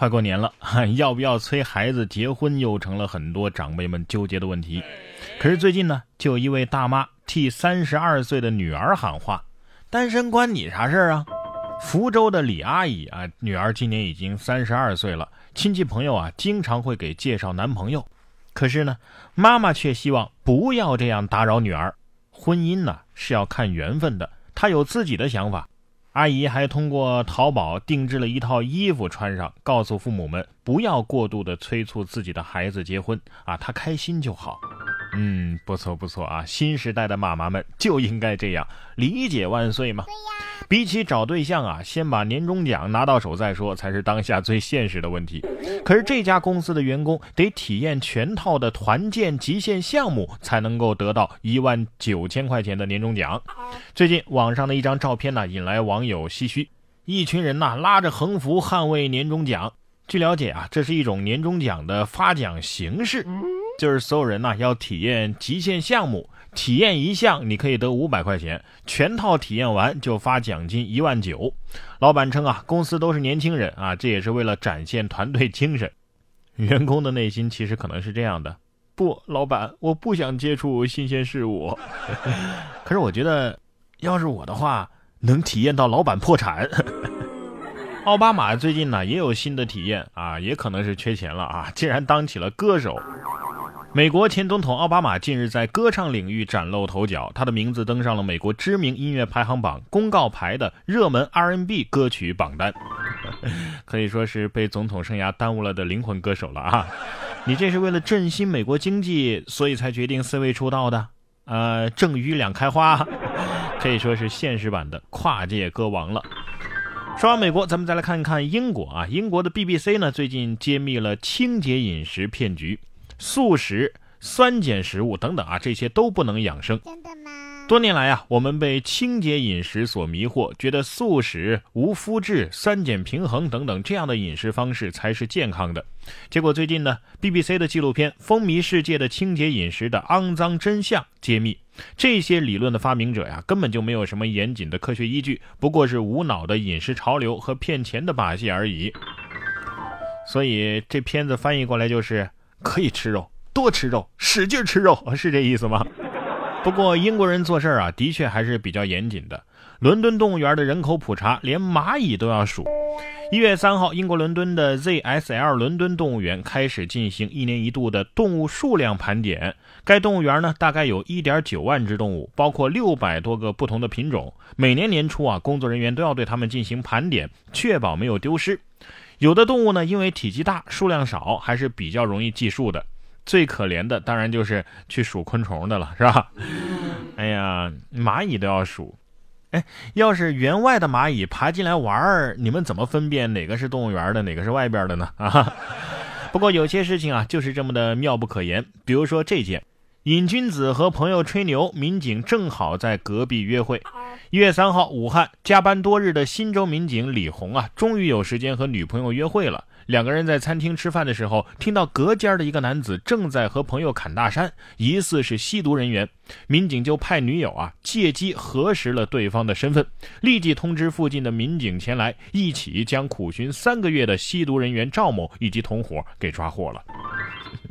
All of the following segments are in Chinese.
快过年了，要不要催孩子结婚，又成了很多长辈们纠结的问题。可是最近呢，就有一位大妈替三十二岁的女儿喊话：“单身关你啥事儿啊？”福州的李阿姨啊，女儿今年已经三十二岁了，亲戚朋友啊经常会给介绍男朋友，可是呢，妈妈却希望不要这样打扰女儿。婚姻呢是要看缘分的，她有自己的想法。阿姨还通过淘宝定制了一套衣服穿上，告诉父母们不要过度的催促自己的孩子结婚啊，他开心就好。嗯，不错不错啊，新时代的妈妈们就应该这样，理解万岁嘛。对呀。比起找对象啊，先把年终奖拿到手再说，才是当下最现实的问题。可是这家公司的员工得体验全套的团建极限项目，才能够得到一万九千块钱的年终奖。最近网上的一张照片呢，引来网友唏嘘：一群人呐拉着横幅捍卫年终奖。据了解啊，这是一种年终奖的发奖形式，就是所有人呐要体验极限项目。体验一项你可以得五百块钱，全套体验完就发奖金一万九。老板称啊，公司都是年轻人啊，这也是为了展现团队精神。员工的内心其实可能是这样的：不，老板，我不想接触新鲜事物。可是我觉得，要是我的话，能体验到老板破产。奥巴马最近呢也有新的体验啊，也可能是缺钱了啊，竟然当起了歌手。美国前总统奥巴马近日在歌唱领域崭露头角，他的名字登上了美国知名音乐排行榜公告牌的热门 R&B 歌曲榜单，可以说是被总统生涯耽误了的灵魂歌手了啊！你这是为了振兴美国经济，所以才决定 C 位出道的？呃，正余两开花，可以说是现实版的跨界歌王了。说完美国，咱们再来看一看英国啊，英国的 BBC 呢最近揭秘了清洁饮食骗局。素食、酸碱食物等等啊，这些都不能养生。真的吗？多年来啊，我们被清洁饮食所迷惑，觉得素食、无麸质、酸碱平衡等等这样的饮食方式才是健康的。结果最近呢，BBC 的纪录片风靡世界的清洁饮食的肮脏真相揭秘，这些理论的发明者呀，根本就没有什么严谨的科学依据，不过是无脑的饮食潮流和骗钱的把戏而已。所以这片子翻译过来就是。可以吃肉，多吃肉，使劲吃肉，是这意思吗？不过英国人做事儿啊，的确还是比较严谨的。伦敦动物园的人口普查，连蚂蚁都要数。一月三号，英国伦敦的 ZSL 伦敦动物园开始进行一年一度的动物数量盘点。该动物园呢，大概有一点九万只动物，包括六百多个不同的品种。每年年初啊，工作人员都要对它们进行盘点，确保没有丢失。有的动物呢，因为体积大、数量少，还是比较容易计数的。最可怜的当然就是去数昆虫的了，是吧？哎呀，蚂蚁都要数。哎，要是园外的蚂蚁爬进来玩儿，你们怎么分辨哪个是动物园的，哪个是外边的呢？啊！不过有些事情啊，就是这么的妙不可言。比如说这件。瘾君子和朋友吹牛，民警正好在隔壁约会。一月三号，武汉加班多日的新州民警李红啊，终于有时间和女朋友约会了。两个人在餐厅吃饭的时候，听到隔间的一个男子正在和朋友侃大山，疑似是吸毒人员。民警就派女友啊借机核实了对方的身份，立即通知附近的民警前来，一起将苦寻三个月的吸毒人员赵某以及同伙给抓获了。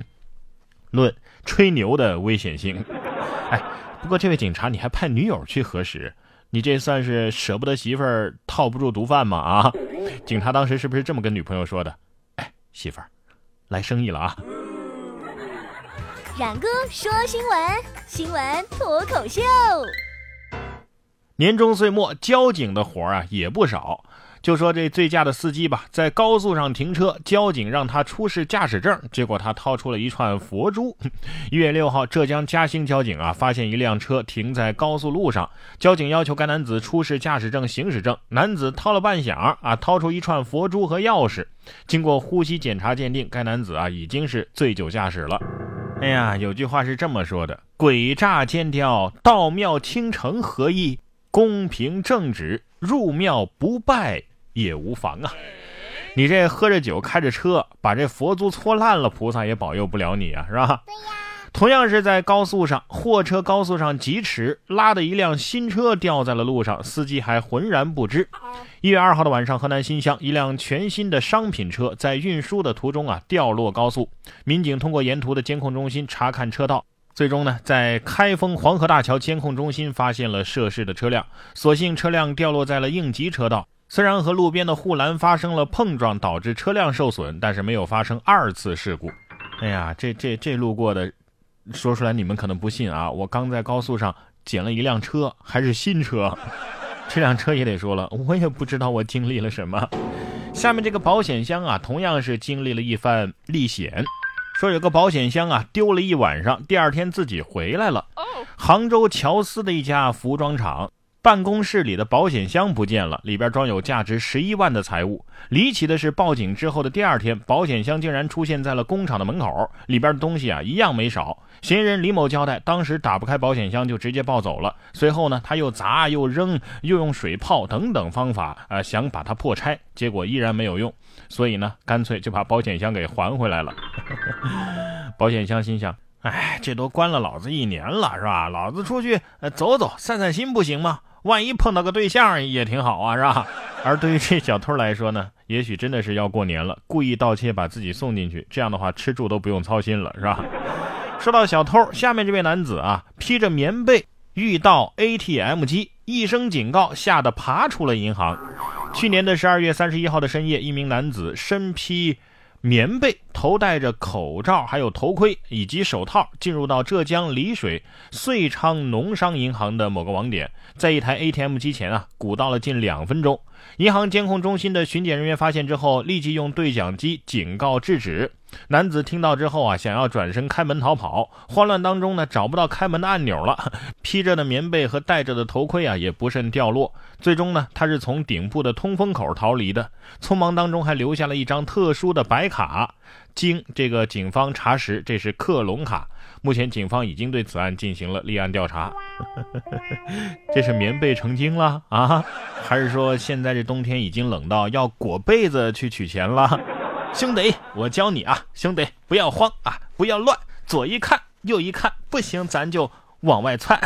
论。吹牛的危险性，哎，不过这位警察，你还派女友去核实，你这算是舍不得媳妇儿套不住毒贩吗？啊，警察当时是不是这么跟女朋友说的？哎，媳妇儿，来生意了啊！冉哥说新闻，新闻脱口秀。年终岁末，交警的活儿啊也不少。就说这醉驾的司机吧，在高速上停车，交警让他出示驾驶证，结果他掏出了一串佛珠。一月六号，浙江嘉兴交警啊，发现一辆车停在高速路上，交警要求该男子出示驾驶证、行驶证，男子掏了半响啊，掏出一串佛珠和钥匙。经过呼吸检查鉴定，该男子啊已经是醉酒驾驶了。哎呀，有句话是这么说的：鬼诈奸刁，道庙倾城何意？公平正直，入庙不拜。也无妨啊，你这喝着酒开着车，把这佛珠搓烂了，菩萨也保佑不了你啊，是吧？对呀。同样是在高速上，货车高速上疾驰，拉的一辆新车掉在了路上，司机还浑然不知。一月二号的晚上，河南新乡一辆全新的商品车在运输的途中啊掉落高速，民警通过沿途的监控中心查看车道。最终呢，在开封黄河大桥监控中心发现了涉事的车辆，所幸车辆掉落在了应急车道，虽然和路边的护栏发生了碰撞，导致车辆受损，但是没有发生二次事故。哎呀，这这这路过的，说出来你们可能不信啊！我刚在高速上捡了一辆车，还是新车，这辆车也得说了，我也不知道我经历了什么。下面这个保险箱啊，同样是经历了一番历险。说有个保险箱啊丢了一晚上，第二天自己回来了。杭州乔司的一家服装厂办公室里的保险箱不见了，里边装有价值十一万的财物。离奇的是，报警之后的第二天，保险箱竟然出现在了工厂的门口，里边的东西啊一样没少。嫌疑人李某交代，当时打不开保险箱就直接抱走了。随后呢，他又砸又扔，又用水泡等等方法啊想把它破拆，结果依然没有用。所以呢，干脆就把保险箱给还回来了。保险箱心想：哎，这都关了老子一年了，是吧？老子出去走走，散散心不行吗？万一碰到个对象也挺好啊，是吧？而对于这小偷来说呢，也许真的是要过年了，故意盗窃把自己送进去，这样的话吃住都不用操心了，是吧？说到小偷，下面这位男子啊，披着棉被遇到 ATM 机，一声警告，吓得爬出了银行。去年的十二月三十一号的深夜，一名男子身披棉被，头戴着口罩，还有头盔以及手套，进入到浙江丽水遂昌农商银行的某个网点，在一台 ATM 机前啊鼓捣了近两分钟。银行监控中心的巡检人员发现之后，立即用对讲机警告制止。男子听到之后啊，想要转身开门逃跑，慌乱当中呢，找不到开门的按钮了。披着的棉被和戴着的头盔啊，也不慎掉落。最终呢，他是从顶部的通风口逃离的。匆忙当中还留下了一张特殊的白卡，经这个警方查实，这是克隆卡。目前警方已经对此案进行了立案调查。这是棉被成精了啊？还是说现在这冬天已经冷到要裹被子去取钱了？兄弟，我教你啊，兄弟不要慌啊，不要乱，左一看右一看，不行咱就往外窜。